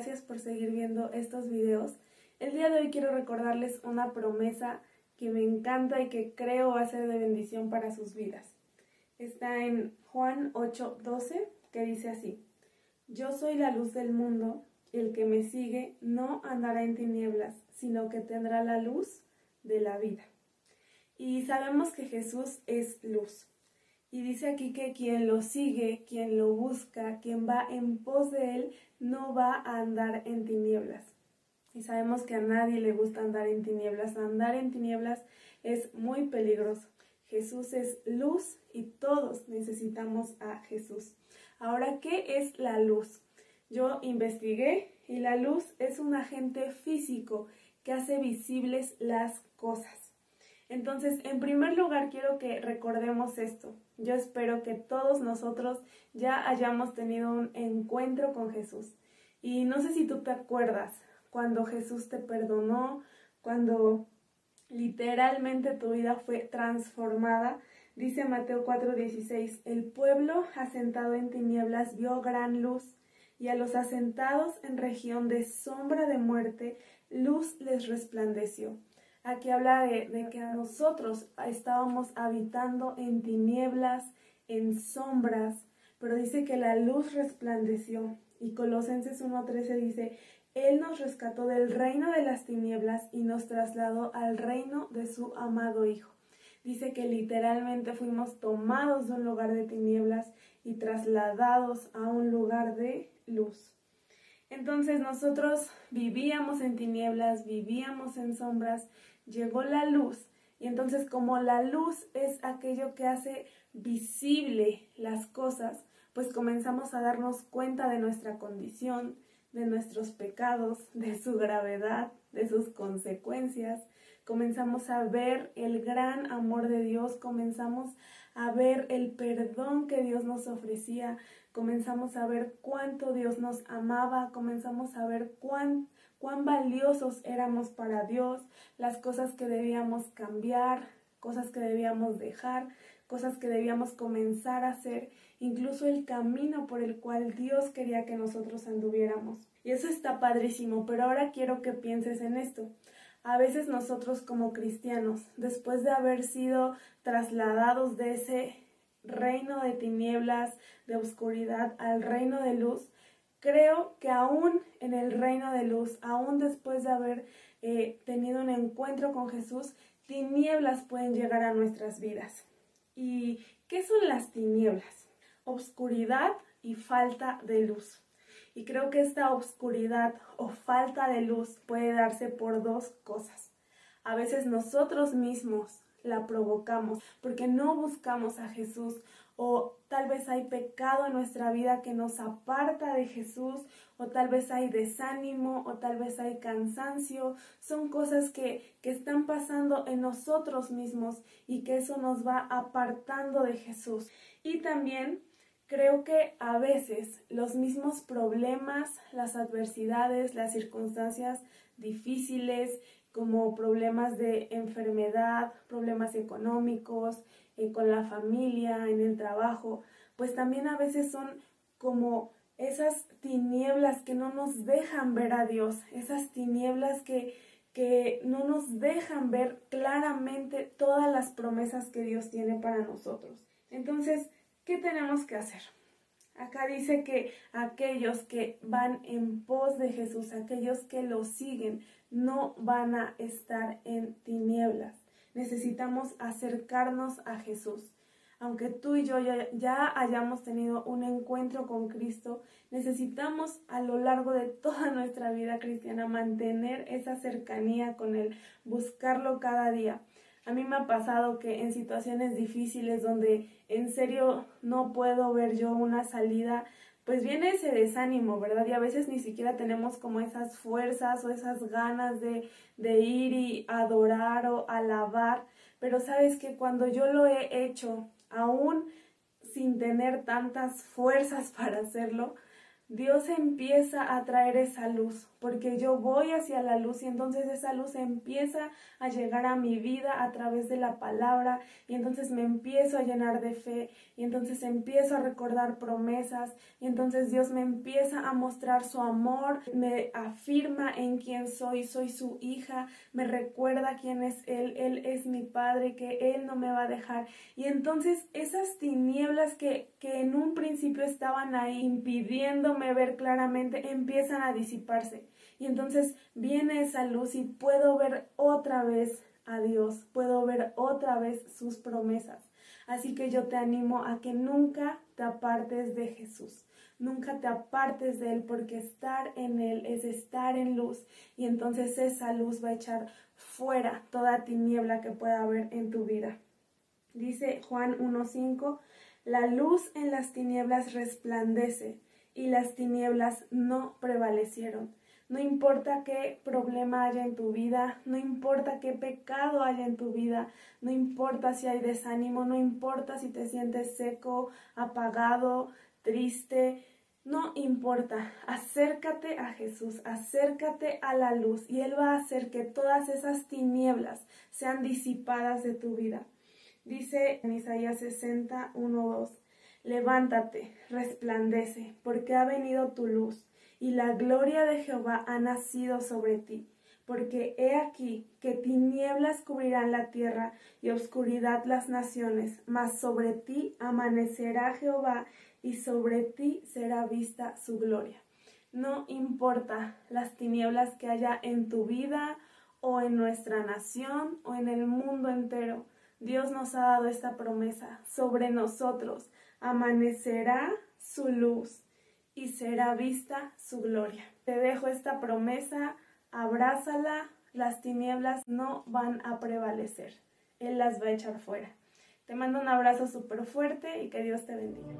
gracias por seguir viendo estos videos. El día de hoy quiero recordarles una promesa que me encanta y que creo va a ser de bendición para sus vidas. Está en Juan 8:12 que dice así, Yo soy la luz del mundo, el que me sigue no andará en tinieblas, sino que tendrá la luz de la vida. Y sabemos que Jesús es luz. Y dice aquí que quien lo sigue, quien lo busca, quien va en pos de él, no va a andar en tinieblas. Y sabemos que a nadie le gusta andar en tinieblas. Andar en tinieblas es muy peligroso. Jesús es luz y todos necesitamos a Jesús. Ahora, ¿qué es la luz? Yo investigué y la luz es un agente físico que hace visibles las cosas. Entonces, en primer lugar, quiero que recordemos esto. Yo espero que todos nosotros ya hayamos tenido un encuentro con Jesús. Y no sé si tú te acuerdas cuando Jesús te perdonó, cuando literalmente tu vida fue transformada. Dice Mateo 4:16, el pueblo asentado en tinieblas vio gran luz, y a los asentados en región de sombra de muerte, luz les resplandeció. Aquí habla de, que nosotros estábamos habitando en tinieblas, en sombras, pero dice que la luz resplandeció. Y Colosenses 1.13 dice, Él nos rescató del reino de las tinieblas y nos trasladó al reino de su amado Hijo. Dice que literalmente fuimos tomados de un lugar de tinieblas y trasladados a un lugar de luz. Entonces nosotros vivíamos en tinieblas, vivíamos en sombras, llegó la luz y entonces como la luz es aquello que hace visible las cosas, pues comenzamos a darnos cuenta de nuestra condición, de nuestros pecados, de su gravedad, de sus consecuencias. Comenzamos a ver el gran amor de Dios, comenzamos a ver el perdón que Dios nos ofrecía, comenzamos a ver cuánto Dios nos amaba, comenzamos a ver cuán, cuán valiosos éramos para Dios, las cosas que debíamos cambiar, cosas que debíamos dejar, cosas que debíamos comenzar a hacer, incluso el camino por el cual Dios quería que nosotros anduviéramos. Y eso está padrísimo, pero ahora quiero que pienses en esto. A veces nosotros como cristianos, después de haber sido trasladados de ese reino de tinieblas, de oscuridad, al reino de luz, creo que aún en el reino de luz, aún después de haber eh, tenido un encuentro con Jesús, tinieblas pueden llegar a nuestras vidas. ¿Y qué son las tinieblas? Obscuridad y falta de luz. Y creo que esta obscuridad o falta de luz puede darse por dos cosas. A veces nosotros mismos la provocamos porque no buscamos a Jesús o tal vez hay pecado en nuestra vida que nos aparta de Jesús o tal vez hay desánimo o tal vez hay cansancio. Son cosas que, que están pasando en nosotros mismos y que eso nos va apartando de Jesús. Y también creo que a veces los mismos problemas, las adversidades, las circunstancias difíciles, como problemas de enfermedad, problemas económicos, eh, con la familia, en el trabajo, pues también a veces son como esas tinieblas que no nos dejan ver a Dios, esas tinieblas que, que no nos dejan ver claramente todas las promesas que Dios tiene para nosotros. Entonces, ¿qué tenemos que hacer? Acá dice que aquellos que van en pos de Jesús, aquellos que lo siguen, no van a estar en tinieblas. Necesitamos acercarnos a Jesús. Aunque tú y yo ya, hayamos tenido un encuentro con Cristo, necesitamos a lo largo de toda nuestra vida cristiana mantener esa cercanía con Él, buscarlo cada día. A mí me ha pasado que en situaciones difíciles donde en serio no puedo ver yo una salida, pues viene ese desánimo, ¿verdad? Y a veces ni siquiera tenemos como esas fuerzas o esas ganas de, de ir y adorar o alabar, pero sabes que cuando yo lo he hecho, aún sin tener tantas fuerzas para hacerlo, Dios empieza a traer esa luz, porque yo voy hacia la luz y entonces esa luz empieza a llegar a mi vida a través de la palabra y entonces me empiezo a llenar de fe y entonces empiezo a recordar promesas y entonces Dios me empieza a mostrar su amor, me afirma en quién soy, soy su hija, me recuerda quién es Él, Él es mi Padre, que Él no me va a dejar. Y entonces esas tinieblas que, que en un principio estaban ahí impidiendo ver claramente, empiezan a disiparse. Y entonces viene esa luz y puedo ver otra vez a Dios, puedo ver otra vez sus promesas. Así que yo te animo a que nunca te apartes de Jesús. Nunca te apartes de Él porque estar en Él es estar en luz y entonces esa luz va a echar fuera toda tiniebla que pueda haber en tu vida. Dice Juan 1.5, la luz en las tinieblas resplandece y las tinieblas no prevalecieron. No importa qué problema haya en tu vida, no importa qué pecado haya en tu vida, no importa si hay desánimo, no importa si te sientes seco, apagado, triste, no importa, acércate a Jesús, acércate a la luz y Él va a hacer que todas esas tinieblas sean disipadas de tu vida. Dice en Isaías 60, 2, Levántate, resplandece, porque ha venido tu luz, y la gloria de Jehová ha nacido sobre ti. Porque he aquí que tinieblas cubrirán la tierra y oscuridad las naciones, mas sobre ti amanecerá Jehová y sobre ti será vista su gloria. No importa las tinieblas que haya en tu vida o en nuestra nación o en el mundo entero, Dios nos ha dado esta promesa sobre nosotros amanecerá su luz y será vista su gloria. Te dejo esta promesa, abrázala, las tinieblas no van a prevalecer, Él las va a echar fuera. Te mando un abrazo súper fuerte y que Dios te bendiga.